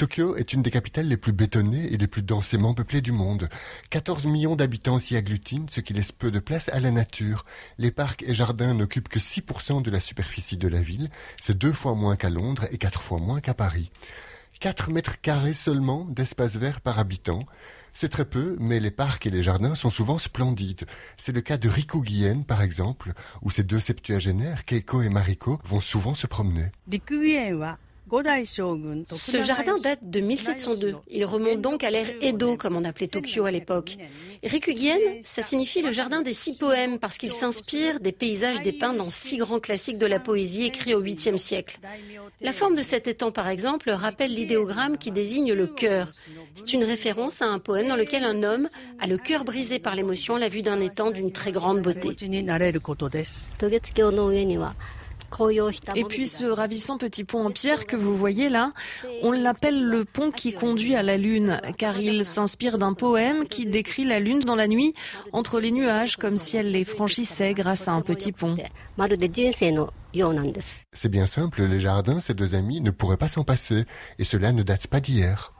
Tokyo est une des capitales les plus bétonnées et les plus densément peuplées du monde. 14 millions d'habitants s'y agglutinent, ce qui laisse peu de place à la nature. Les parcs et jardins n'occupent que 6% de la superficie de la ville. C'est deux fois moins qu'à Londres et quatre fois moins qu'à Paris. 4 mètres carrés seulement d'espace vert par habitant. C'est très peu, mais les parcs et les jardins sont souvent splendides. C'est le cas de Rikugien, par exemple, où ces deux septuagénaires, Keiko et Mariko, vont souvent se promener. Ce jardin date de 1702. Il remonte donc à l'ère Edo, comme on appelait Tokyo à l'époque. Rikugien, ça signifie le jardin des six poèmes parce qu'il s'inspire des paysages dépeints dans six grands classiques de la poésie écrits au 8e siècle. La forme de cet étang, par exemple, rappelle l'idéogramme qui désigne le cœur. C'est une référence à un poème dans lequel un homme a le cœur brisé par l'émotion à la vue d'un étang d'une très grande beauté. Et puis ce ravissant petit pont en pierre que vous voyez là, on l'appelle le pont qui conduit à la lune, car il s'inspire d'un poème qui décrit la lune dans la nuit entre les nuages comme si elle les franchissait grâce à un petit pont. C'est bien simple, les jardins, ces deux amis, ne pourraient pas s'en passer, et cela ne date pas d'hier.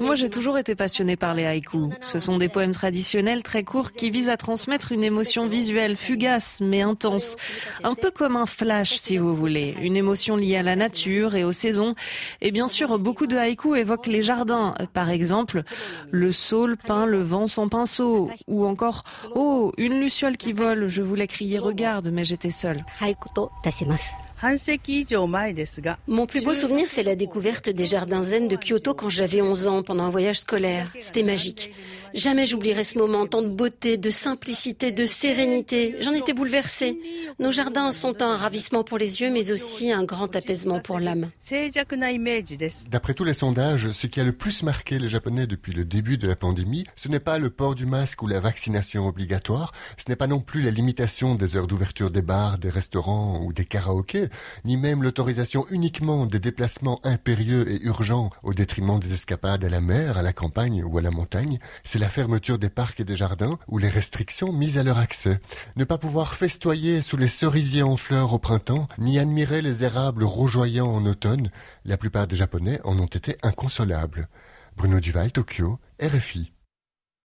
Moi, j'ai toujours été passionnée par les haïkus. Ce sont des poèmes traditionnels très courts qui visent à transmettre une émotion visuelle fugace mais intense. Un peu comme un flash, si vous voulez. Une émotion liée à la nature et aux saisons. Et bien sûr, beaucoup de haïkus évoquent les jardins. Par exemple, le saule peint le vent sans pinceau. Ou encore, oh, une luciole qui vole. Je voulais crier regarde, mais j'étais seule. Mon plus beau souvenir, c'est la découverte des jardins zen de Kyoto quand j'avais 11 ans pendant un voyage scolaire. C'était magique. Jamais j'oublierai ce moment, tant de beauté, de simplicité, de sérénité. J'en étais bouleversée. Nos jardins sont un ravissement pour les yeux, mais aussi un grand apaisement pour l'âme. D'après tous les sondages, ce qui a le plus marqué les Japonais depuis le début de la pandémie, ce n'est pas le port du masque ou la vaccination obligatoire, ce n'est pas non plus la limitation des heures d'ouverture des bars, des restaurants ou des karaokés, ni même l'autorisation uniquement des déplacements impérieux et urgents au détriment des escapades à la mer, à la campagne ou à la montagne. La fermeture des parcs et des jardins ou les restrictions mises à leur accès. Ne pas pouvoir festoyer sous les cerisiers en fleurs au printemps, ni admirer les érables rougeoyants en automne, la plupart des Japonais en ont été inconsolables. Bruno Duval, Tokyo, RFI.